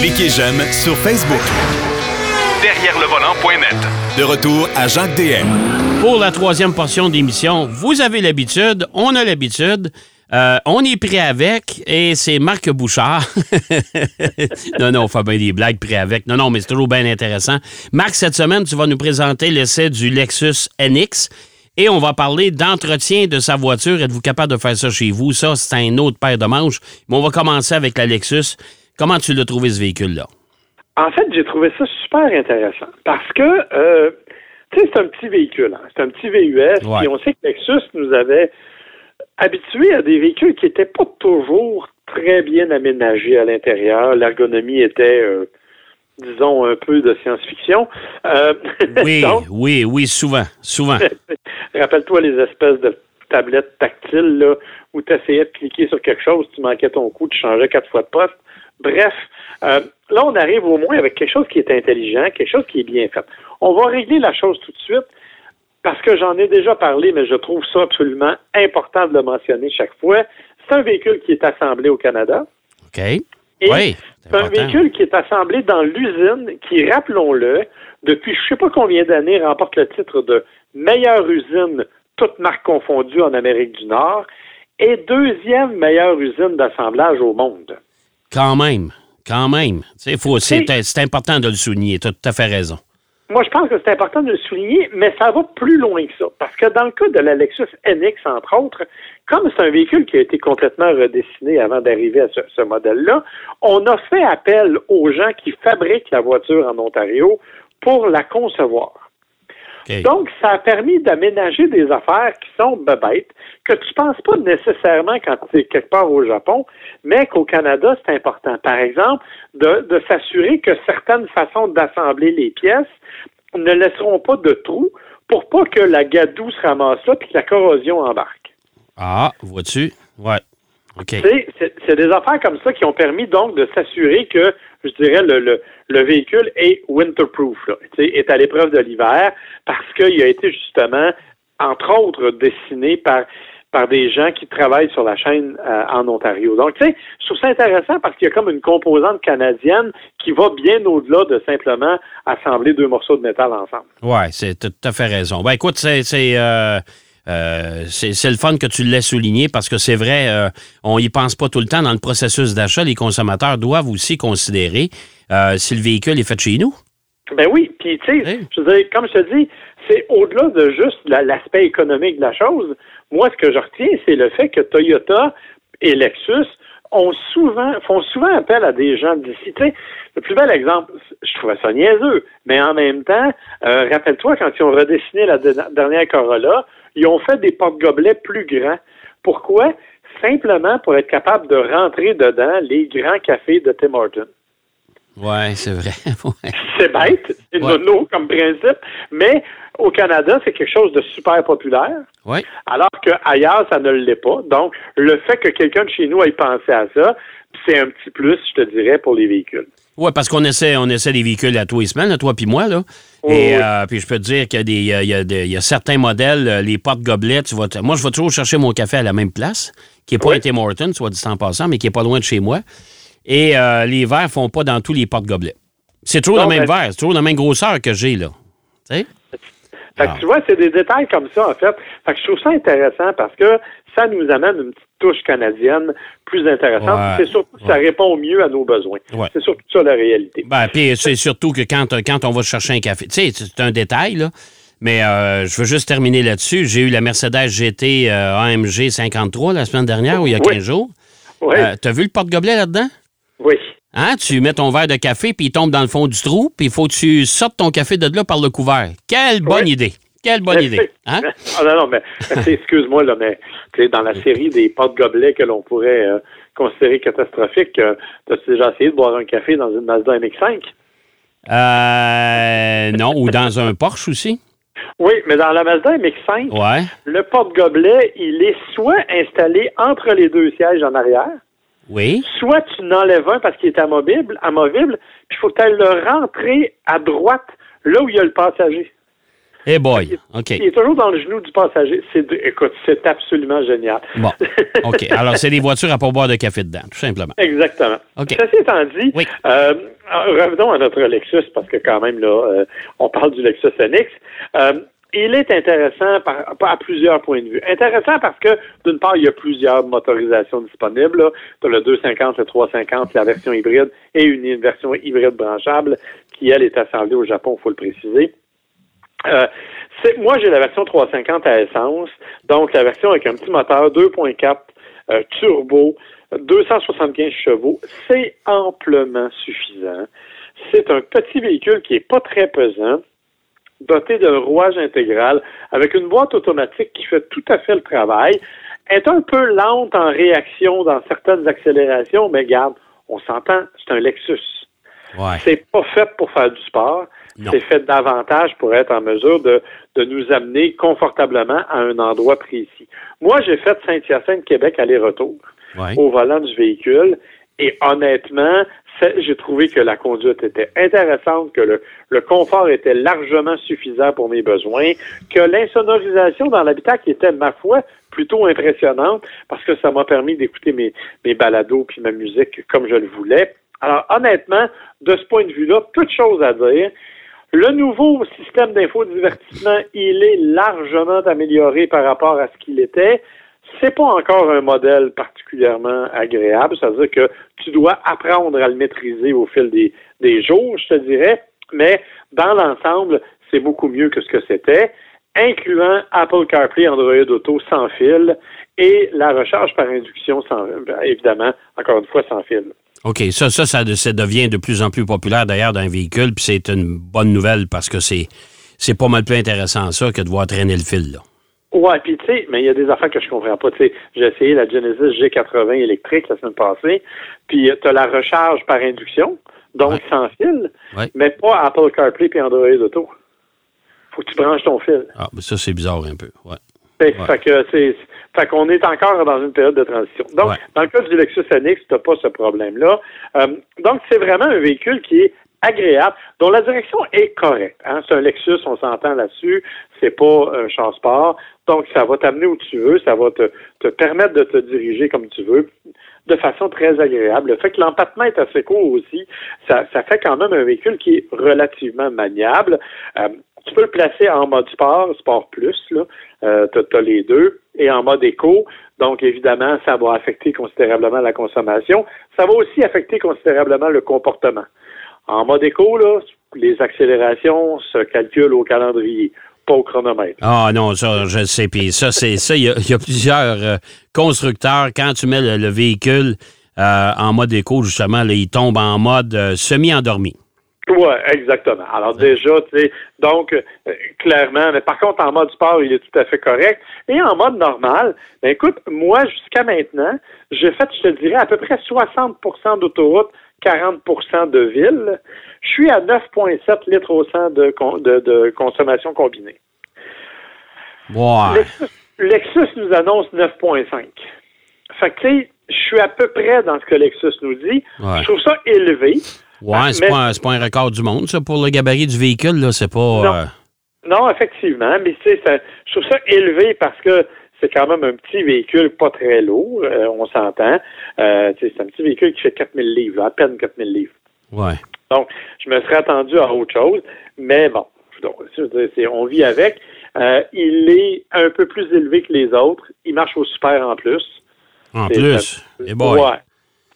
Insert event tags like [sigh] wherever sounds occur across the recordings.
Cliquez j'aime sur Facebook. Derrière le volant.net. De retour à Jacques DM. Pour la troisième portion d'émission, vous avez l'habitude, on a l'habitude. Euh, on est prêt avec et c'est Marc Bouchard. [laughs] non, non, on fait bien des blagues prêt avec. Non, non, mais c'est toujours bien intéressant. Marc, cette semaine, tu vas nous présenter l'essai du Lexus NX et on va parler d'entretien de sa voiture. Êtes-vous capable de faire ça chez vous? Ça, c'est un autre paire de manches. Mais on va commencer avec la Lexus. Comment tu l'as trouvé, ce véhicule-là? En fait, j'ai trouvé ça super intéressant parce que, euh, tu sais, c'est un petit véhicule. Hein. C'est un petit VUS. Et on sait que Lexus nous avait habitués à des véhicules qui n'étaient pas toujours très bien aménagés à l'intérieur. L'ergonomie était, euh, disons, un peu de science-fiction. Euh, [laughs] oui, oui, oui, souvent, souvent. [laughs] Rappelle-toi les espèces de tablettes tactiles là, où tu essayais de cliquer sur quelque chose, tu manquais ton coup, tu changeais quatre fois de poste. Bref, euh, là, on arrive au moins avec quelque chose qui est intelligent, quelque chose qui est bien fait. On va régler la chose tout de suite parce que j'en ai déjà parlé, mais je trouve ça absolument important de le mentionner chaque fois. C'est un véhicule qui est assemblé au Canada. OK. oui. C'est un véhicule qui est assemblé dans l'usine qui, rappelons-le, depuis je ne sais pas combien d'années, remporte le titre de meilleure usine, toute marque confondue en Amérique du Nord, et deuxième meilleure usine d'assemblage au monde. Quand même, quand même. C'est important de le souligner, tu as tout à fait raison. Moi, je pense que c'est important de le souligner, mais ça va plus loin que ça. Parce que dans le cas de la Lexus NX, entre autres, comme c'est un véhicule qui a été complètement redessiné avant d'arriver à ce, modèle-là, on a fait appel aux gens qui fabriquent la voiture en Ontario pour la concevoir. Donc, ça a permis d'aménager des affaires qui sont bêtes, que tu ne penses pas nécessairement quand tu es quelque part au Japon, mais qu'au Canada, c'est important. Par exemple, de, de s'assurer que certaines façons d'assembler les pièces ne laisseront pas de trous pour pas que la gadoue se ramasse là et que la corrosion embarque. Ah, vois-tu? Ouais. OK. C'est des affaires comme ça qui ont permis donc de s'assurer que, je dirais, le, le, véhicule est winterproof, là, est à l'épreuve de l'hiver, parce qu'il a été justement, entre autres, dessiné par par des gens qui travaillent sur la chaîne euh, en Ontario. Donc, tu sais, je trouve ça intéressant parce qu'il y a comme une composante canadienne qui va bien au-delà de simplement assembler deux morceaux de métal ensemble. Oui, c'est tout à fait raison. Ben, écoute, c'est. Euh, euh, c'est le fun que tu l'aies souligné parce que c'est vrai, on y pense pas tout le temps dans le processus d'achat. Les consommateurs doivent aussi considérer si le véhicule est fait chez nous. Ben oui, puis tu sais, je veux dire, comme je te dis, c'est au-delà de juste l'aspect économique de la chose. Moi, ce que je retiens, c'est le fait que Toyota et Lexus ont souvent, font souvent appel à des gens d'ici. Tu sais, le plus bel exemple, je trouvais ça niaiseux, mais en même temps, euh, rappelle-toi, quand ils ont redessiné la dernière Corolla, ils ont fait des porte-gobelets plus grands. Pourquoi? Simplement pour être capable de rentrer dedans les grands cafés de Tim Hortons. Oui, c'est vrai. [laughs] C'est bête, c'est nono comme principe, mais au Canada, c'est quelque chose de super populaire. Oui. Alors qu'ailleurs, ça ne l'est pas. Donc, le fait que quelqu'un de chez nous ait pensé à ça, c'est un petit plus, je te dirais, pour les véhicules. Oui, parce qu'on essaie, on essaie des véhicules à tous les semaines, à toi puis moi, là. Et euh, puis je peux te dire qu'il y a, des, y a, certains modèles, euh, les portes-gobelets, tu moi, je vais toujours chercher mon café à la même place, qui n'est pas un Tim Hortons, soit dit en passant, mais qui n'est pas loin de chez moi. Et euh, les verres font pas dans tous les porte-gobelets. C'est toujours le même verre, c'est toujours la même grosseur que j'ai, là. Tu sais? Fait que tu vois, c'est des détails comme ça, en fait. Fait que je trouve ça intéressant parce que ça nous amène une petite touche canadienne plus intéressante. c'est surtout que ça répond mieux à nos besoins. C'est surtout ça la réalité. Ben, puis c'est surtout que quand, quand on va chercher un café, tu sais, c'est un détail, là. Mais euh, je veux juste terminer là-dessus. J'ai eu la Mercedes GT euh, AMG 53 la semaine dernière, ou il y a 15 jours. Oui. Euh, T'as vu le porte-gobelet là-dedans? Oui. Hein? Tu mets ton verre de café, puis il tombe dans le fond du trou, puis il faut que tu sortes ton café de là par le couvert. Quelle bonne idée! Quelle bonne idée. Hein? [laughs] Ah, non, non, mais excuse-moi, là, mais dans la série des porte-gobelets que l'on pourrait euh, considérer catastrophiques, euh, as-tu déjà essayé de boire un café dans une Mazda MX-5? Euh, non, ou dans un Porsche aussi? Oui, mais dans la Mazda MX-5, ouais. le porte-gobelet, il est soit installé entre les deux sièges en arrière, oui. Soit tu n'enlèves un parce qu'il est amovible, amovible, puis il faut que tu le rentrer à droite, là où il y a le passager. Eh boy, OK. Il est toujours dans le genou du passager. C'est, écoute, c'est absolument génial. Bon, [laughs] OK. Alors, c'est des voitures à pourboire de café dedans, tout simplement. Exactement. OK. Ceci étant dit, Oui. euh, revenons à notre Lexus, parce que quand même, là, euh, on parle du Lexus NX. Euh, il est intéressant par, à plusieurs points de vue. Intéressant parce que, d'une part, il y a plusieurs motorisations disponibles. Tu as le 250, le 350, la version hybride et une version hybride branchable qui, elle, est assemblée au Japon, il faut le préciser. Euh, moi, j'ai la version 350 à essence, donc la version avec un petit moteur 2.4 euh, turbo, 275 chevaux. C'est amplement suffisant. C'est un petit véhicule qui est pas très pesant, doté d'un rouage intégral, avec une boîte automatique qui fait tout à fait le travail, est un peu lente en réaction dans certaines accélérations, mais garde, on s'entend, c'est un Lexus. Ouais. C'est pas fait pour faire du sport. C'est fait davantage pour être en mesure de, de nous amener confortablement à un endroit précis. Moi, j'ai fait Saint-Hyacinthe, Québec, aller-retour Ouais. au volant du véhicule. Et honnêtement, j'ai trouvé que la conduite était intéressante, que le, le confort était largement suffisant pour mes besoins, que l'insonorisation dans l'habitacle était, ma foi, plutôt impressionnante parce que ça m'a permis d'écouter mes, mes balados puis ma musique comme je le voulais. Alors, honnêtement, de ce point de vue-là, peu de choses à dire. Le nouveau système d'infodivertissement, il est largement amélioré par rapport à ce qu'il était. C'est pas encore un modèle particulièrement agréable, c'est-à-dire que tu dois apprendre à le maîtriser au fil des, jours, je te dirais, mais dans l'ensemble, c'est beaucoup mieux que ce que c'était, incluant Apple CarPlay, Android Auto sans fil et la recharge par induction évidemment, encore une fois, sans fil. OK, ça, ça, ça, devient de plus en plus populaire d'ailleurs dans un véhicule, puis c'est une bonne nouvelle parce que c'est c'est pas mal plus intéressant ça que de voir traîner le fil, là. Ouais, puis tu sais, mais il y a des affaires que je comprends pas. Tu sais, j'ai essayé la Genesis G80 électrique la semaine passée, puis tu as la recharge par induction, donc Ouais. sans fil, Ouais. mais pas Apple CarPlay puis Android Auto. Faut que tu branches ton fil. Ah, ben ça, c'est bizarre un peu. Ouais. Fait, Ouais. fait que fait qu'on est encore dans une période de transition. Donc, dans le cas du Lexus NX, tu n'as pas ce problème-là. Euh, donc, c'est vraiment un véhicule qui est agréable, dont la direction est correcte. Hein? C'est un Lexus, on s'entend là-dessus. C'est pas un char sport. Donc, ça va t'amener où tu veux, ça va te, te permettre de te diriger comme tu veux de façon très agréable. Le fait que l'empattement est assez court aussi, ça, ça fait quand même un véhicule qui est relativement maniable. Euh, tu peux le placer en mode sport, sport plus, là. Euh, tu as, les deux, et en mode éco. Donc, évidemment, ça va affecter considérablement la consommation. Ça va aussi affecter considérablement le comportement. En mode éco, là, les accélérations se calculent au calendrier, pas au chronomètre. Ah non, ça, je le sais. Puis ça, c'est ça. Il y, a- il y a plusieurs euh, constructeurs, quand tu mets le, le véhicule euh, en mode éco, justement, là, il tombe en mode euh, semi-endormi. Oui, exactement. Alors déjà, tu sais, donc euh, clairement, mais par contre, en mode sport, il est tout à fait correct. Et en mode normal, ben écoute, moi, jusqu'à maintenant, j'ai fait, je te dirais, à peu près 60% d'autoroute, 40% de ville. Je suis à 9,7 litres au 100 de, con- de, de consommation combinée. Ouais. Lexus, Lexus nous annonce 9,5. Fait que, tu sais, je suis à peu près dans ce que Lexus nous dit. Ouais. Je trouve ça élevé. Ouais, c'est Mais- pas, un- c'est pas un record du monde, ça, pour le gabarit du véhicule, là. C'est pas. Non. euh, Non, effectivement, mais tu sais, je trouve ça élevé parce que c'est quand même un petit véhicule pas très lourd, euh, on s'entend. Euh, c'est un petit véhicule qui fait 4000 livres, à peine 4000 livres. ouais. Donc, je me serais attendu à autre chose, mais bon, donc, on vit avec. Euh, il est un peu plus élevé que les autres. Il marche au super en plus. En plus. Et boy. Ouais.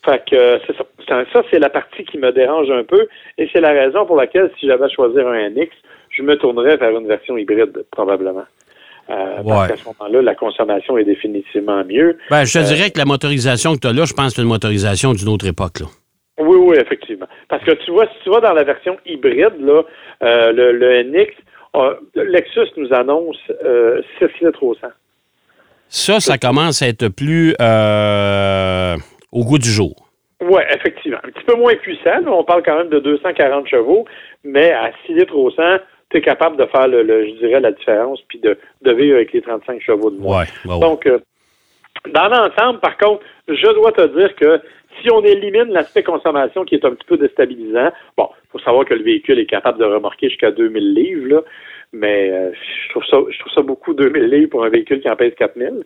Fait que c'est ça. C'est- Ça, c'est la partie qui me dérange un peu. Et c'est la raison pour laquelle, si j'avais à choisir un NX, je me tournerais vers une version hybride, probablement. Euh, Ouais. Parce qu'à ce moment-là, la consommation est définitivement mieux. Ben, je te dirais que la motorisation que tu as là, je pense que c'est une motorisation d'une autre époque, là. Oui, oui, effectivement. Parce que tu vois, si tu vas dans la version hybride, là, euh, le, le NX, euh, Lexus nous annonce euh, 6 litres au 100. Ça, ça commence à être plus euh, au goût du jour. Oui, effectivement. Un petit peu moins puissant. là. On parle quand même de 240 chevaux, mais à 6 litres au 100, tu es capable de faire, le, le- je dirais, la différence, puis de, de vivre avec les 35 chevaux de moins. Ouais. ouais, ouais. Donc, euh, dans l'ensemble, par contre, je dois te dire que si on élimine l'aspect consommation qui est un petit peu déstabilisant, bon, faut savoir que le véhicule est capable de remorquer jusqu'à 2000 livres, là, mais euh, je trouve ça je trouve ça beaucoup 2000 livres pour un véhicule qui en pèse 4000.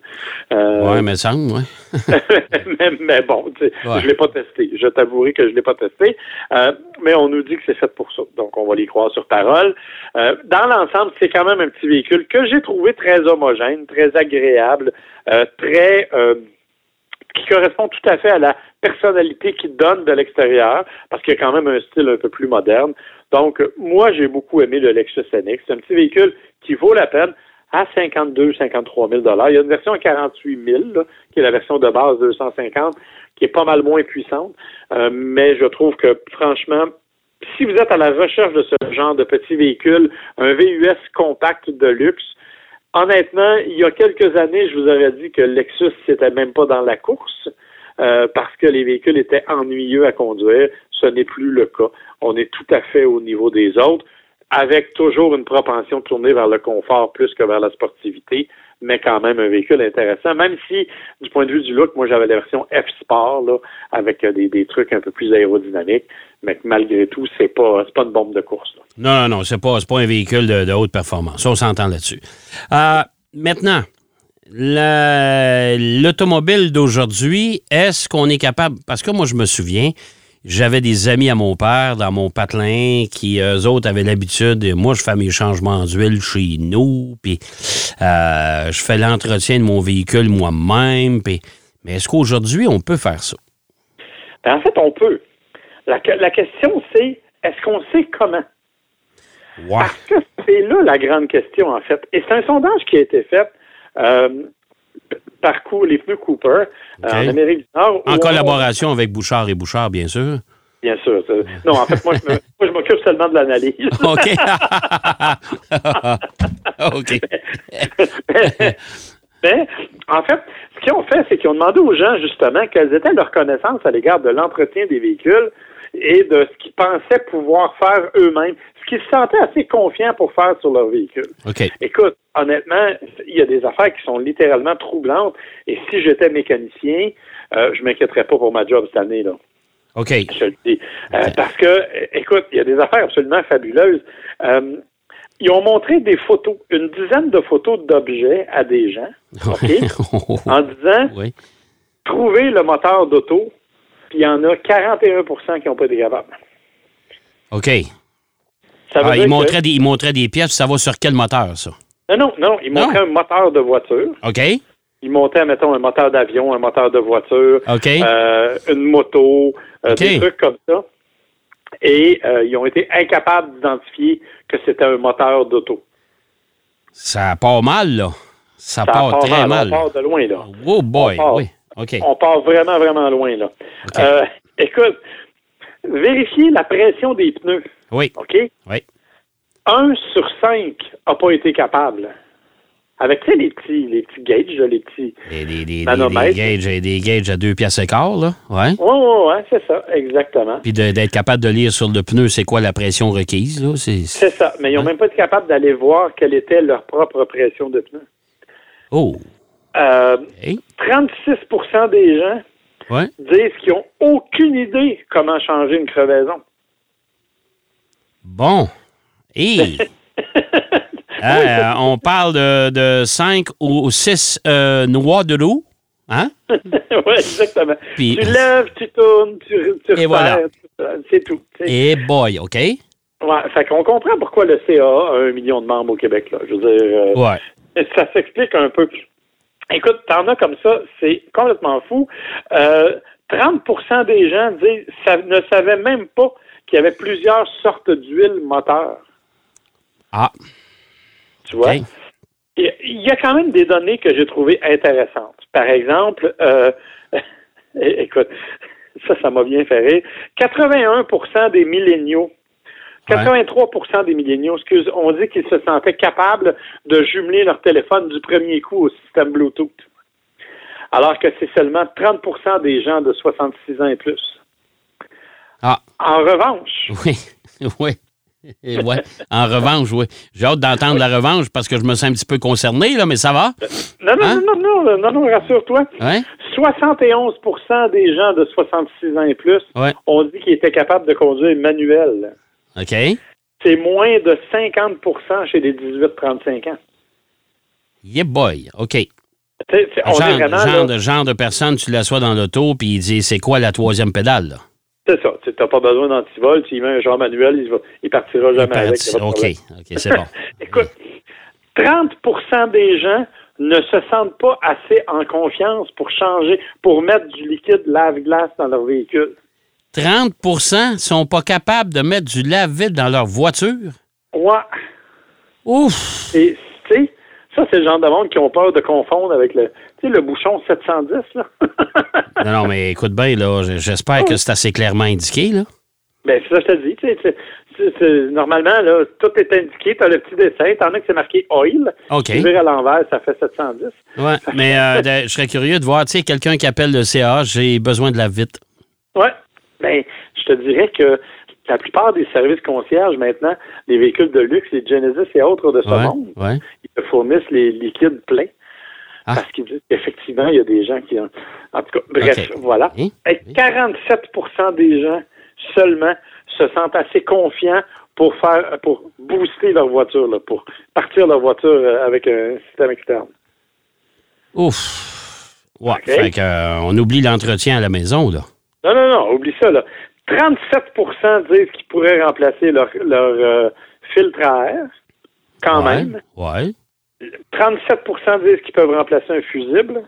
Euh, Ouais, mais ça, ouais. [laughs] mais, mais bon, tu sais, Ouais. je l'ai pas testé. Je t'avouerai que je l'ai pas testé. Euh, mais on nous dit que c'est fait pour ça. Donc, on va les croire sur parole. Euh, dans l'ensemble, c'est quand même un petit véhicule que j'ai trouvé très homogène, très agréable, très qui correspond tout à fait à la personnalité qu'il donne de l'extérieur, parce qu'il y a quand même un style un peu plus moderne. Donc, moi, j'ai beaucoup aimé le Lexus NX. C'est un petit véhicule qui vaut la peine à 52 53 000 Il y a une version à 48 000 là, qui est la version de base 250, qui est pas mal moins puissante. Euh, mais je trouve que, franchement, si vous êtes à la recherche de ce genre de petit véhicule, un VUS compact de luxe, honnêtement, il y a quelques années, je vous aurais dit que Lexus n'était même pas dans la course euh, parce que les véhicules étaient ennuyeux à conduire. Ce n'est plus le cas. On est tout à fait au niveau des autres, avec toujours une propension tournée vers le confort plus que vers la sportivité, mais quand même un véhicule intéressant, même si, du point de vue du look, moi j'avais la version F-Sport, là, avec euh, des, trucs un peu plus aérodynamiques, mais malgré tout, c'est pas, pas une bombe de course. Non, non, non, c'est pas, pas un véhicule de, haute performance. On s'entend là-dessus. Euh, maintenant, la- l'automobile d'aujourd'hui, est-ce qu'on est capable. Parce que moi, je me souviens, j'avais des amis à mon père dans mon patelin qui, eux autres, avaient l'habitude. et Moi, je fais mes changements d'huile chez nous, puis euh, je fais l'entretien de mon véhicule moi-même. puis- Mais est-ce qu'aujourd'hui, on peut faire ça? Ben, en fait, on peut. La, la question, c'est est-ce qu'on sait comment? Ouais. Parce que c'est là la grande question, en fait. Et c'est un sondage qui a été fait euh, par Cou- les pneus Cooper euh, en Amérique du Nord. En on- collaboration avec Bouchard et Bouchard, bien sûr. Bien sûr. Non, en fait, moi, je me- [laughs] moi, je m'occupe seulement de l'analyse. [laughs] OK. [laughs] OK. Mais, en fait, ce qu'ils ont fait, c'est qu'ils ont demandé aux gens, justement, quelles étaient leurs connaissances à l'égard de l'entretien des véhicules et de ce qu'ils pensaient pouvoir faire eux-mêmes, qu'ils se sentaient assez confiants pour faire sur leur véhicule. Écoute, honnêtement, il y a des affaires qui sont littéralement troublantes. Et si j'étais mécanicien, euh, je m'inquiéterais pas pour ma job cette année, là. OK. Je te le dis. Euh, parce que, écoute, il y a des affaires absolument fabuleuses. Euh, ils ont montré des photos, une dizaine de photos d'objets à des gens, [laughs] en disant oui. trouvez le moteur d'auto, puis il y en a 41% qui n'ont pas été capables. OK. Ça veut Ah, dire il, que- montrait des, il montrait des pièces, ça va sur quel moteur, ça? Non, non, non, ils montraient un moteur de voiture. OK. Ils montaient, mettons, un moteur d'avion, un moteur de voiture, euh, une moto, euh, des trucs comme ça. Et euh, ils ont été incapables d'identifier que c'était un moteur d'auto. Ça part mal, là. Ça, Ça part, part très mal. On part de loin, là. Oh boy, On part. oui. OK. On part vraiment, vraiment loin, là. Euh, [laughs] écoute, vérifiez la pression des pneus, Oui, OK? oui. Un sur cinq n'a pas été capable. Avec, tu sais, les petits, les petits gauges, là, les petits... Des, des, des, Manomètre. des gauges, des gauges à deux pièces et quart, là. Ouais. Ouais, ouais, ouais, c'est ça, exactement. Puis d'être capable de lire sur le pneu, c'est quoi la pression requise, là? C'est... Ça. Mais ils n'ont Hein? même pas été capables d'aller voir quelle était leur propre pression de pneus. Oh. Euh, OK. 36% des gens Ouais. disent qu'ils n'ont aucune idée comment changer une crevaison. Bon. Et [laughs] on parle de, de 5 ou 6 noix de loup. Hein? [laughs] oui, exactement. Puis- Tu lèves, tu tournes, tu, tu Et voilà. resserres, tu- c'est tout. tu sais. Et boy, OK? Ouais, fait qu'on comprend pourquoi le CA a un million de membres au Québec. Là. Je veux dire, euh, Ouais. [laughs] ça s'explique un peu. Écoute, t'en as comme ça, c'est complètement fou. Euh, 30% des gens disent, ça, ne savaient même pas qu'il y avait plusieurs sortes d'huile moteur. Ah, Tu vois? Il y a quand même des données que j'ai trouvées intéressantes. Par exemple, euh, [laughs] écoute, ça, ça m'a bien fait rire. 81% des milléniaux, 83% des milléniaux, excuse, on dit qu'ils se sentaient capables de jumeler leur téléphone du premier coup au système Bluetooth. Alors que c'est seulement 30% des gens de 66 ans et plus. Ah, En revanche, [laughs] oui, oui. Ouais. En revanche, oui. J'ai hâte d'entendre la revanche parce que je me sens un petit peu concerné, là, mais ça va? non, non, Hein? non, non, non, non, non, rassure-toi. Ouais? 71% des gens de 66 ans et plus Ouais. ont dit qu'ils étaient capables de conduire manuel. OK. C'est moins de 50% chez les 18-35 ans. Yeah boy. OK. Tu sais, c'est- on est Genre, vraiment, genre là, de, genre de personne, tu l'assois dans l'auto, puis il dit c'est quoi la troisième pédale, là? C'est ça. Tu n'as pas besoin d'antivol. Tu y mets un genre manuel, il, va, il partira jamais avec. il y a pas de OK. OK, c'est bon. [laughs] Écoute, 30% des gens ne se sentent pas assez en confiance pour changer, pour mettre du liquide lave-glace dans leur véhicule. 30% sont pas capables de mettre du lave-vide dans leur voiture? Ouais. Ouf! Et, tu sais, ça, c'est le genre de monde qui ont peur de confondre avec le, tu sais, le bouchon 710, là. Non, non, mais écoute bien, là, j'espère que c'est assez clairement indiqué, là. Ben, c'est ça que je te dis, tu sais, normalement, là, tout est indiqué, t'as le petit dessin, t'en as que c'est marqué oil. OK. Tu vires à l'envers, ça fait 710. Ouais, mais euh, je serais curieux de voir, tu sais, quelqu'un qui appelle le CA, j'ai besoin de lave-vite. Ouais. Ben, je te dirais que la plupart des services concierges, maintenant, les véhicules de luxe, les Genesis et autres de ce Ouais, monde, ouais. ils te fournissent les liquides pleins. Ah. Parce qu'effectivement, il y a des gens qui ont. En tout cas, bref, voilà. Et 47% des gens seulement se sentent assez confiants pour faire pour booster leur voiture, là, pour partir leur voiture euh, avec un système externe. Ouf! Ouais, OK. fait que, euh, on oublie l'entretien à la maison, là. Non, non, non, oublie ça, là. 37% disent qu'ils pourraient remplacer leur, leur euh, filtre à air, quand ouais. même. Ouais, 37% disent qu'ils peuvent remplacer un fusible.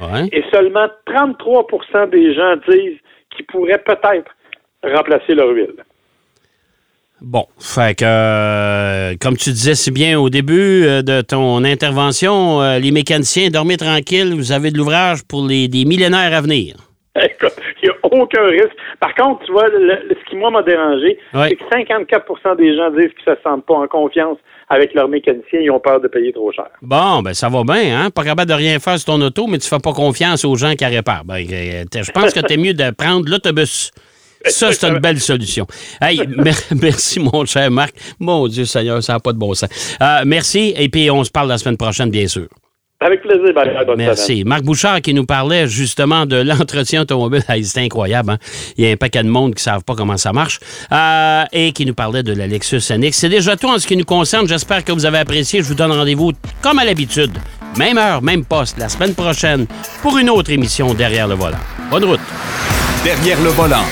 ouais. Et seulement 33% des gens disent qu'ils pourraient peut-être remplacer leur huile. Bon, fait que, euh, comme tu disais si bien au début euh, de ton intervention, euh, les mécaniciens, dormez tranquilles, vous avez de l'ouvrage pour les des millénaires à venir. [laughs] Écoute, il n'y a aucun risque. Par contre, tu vois, le- le- ce qui, moi, m'a dérangé, Ouais. c'est que 54% des gens disent qu'ils ne se sentent pas en confiance avec leur mécanicien. Ils ont peur de payer trop cher. Bon, ben ça va bien, hein? Pas capable de rien faire sur ton auto, mais tu fais pas confiance aux gens qui réparent. Ben, euh, je pense que t'es mieux de prendre l'autobus. [laughs] Ça, c'est une belle solution. Hey, [laughs] mer- merci, mon cher Marc. Mon Dieu Seigneur, ça n'a pas de bon sens. Euh, merci, et puis on se parle la semaine prochaine, bien sûr. Avec plaisir, Bye, bonne semaine. Merci. Marc Bouchard qui nous parlait justement de l'entretien automobile. [laughs] C'est incroyable. hein? Il y a un paquet de monde qui ne savent pas comment ça marche. Euh, et qui nous parlait de la Lexus NX. C'est déjà tout en ce qui nous concerne. J'espère que vous avez apprécié. Je vous donne rendez-vous comme à l'habitude. Même heure, même poste, la semaine prochaine pour une autre émission Derrière le volant. Bonne route. Derrière le volant.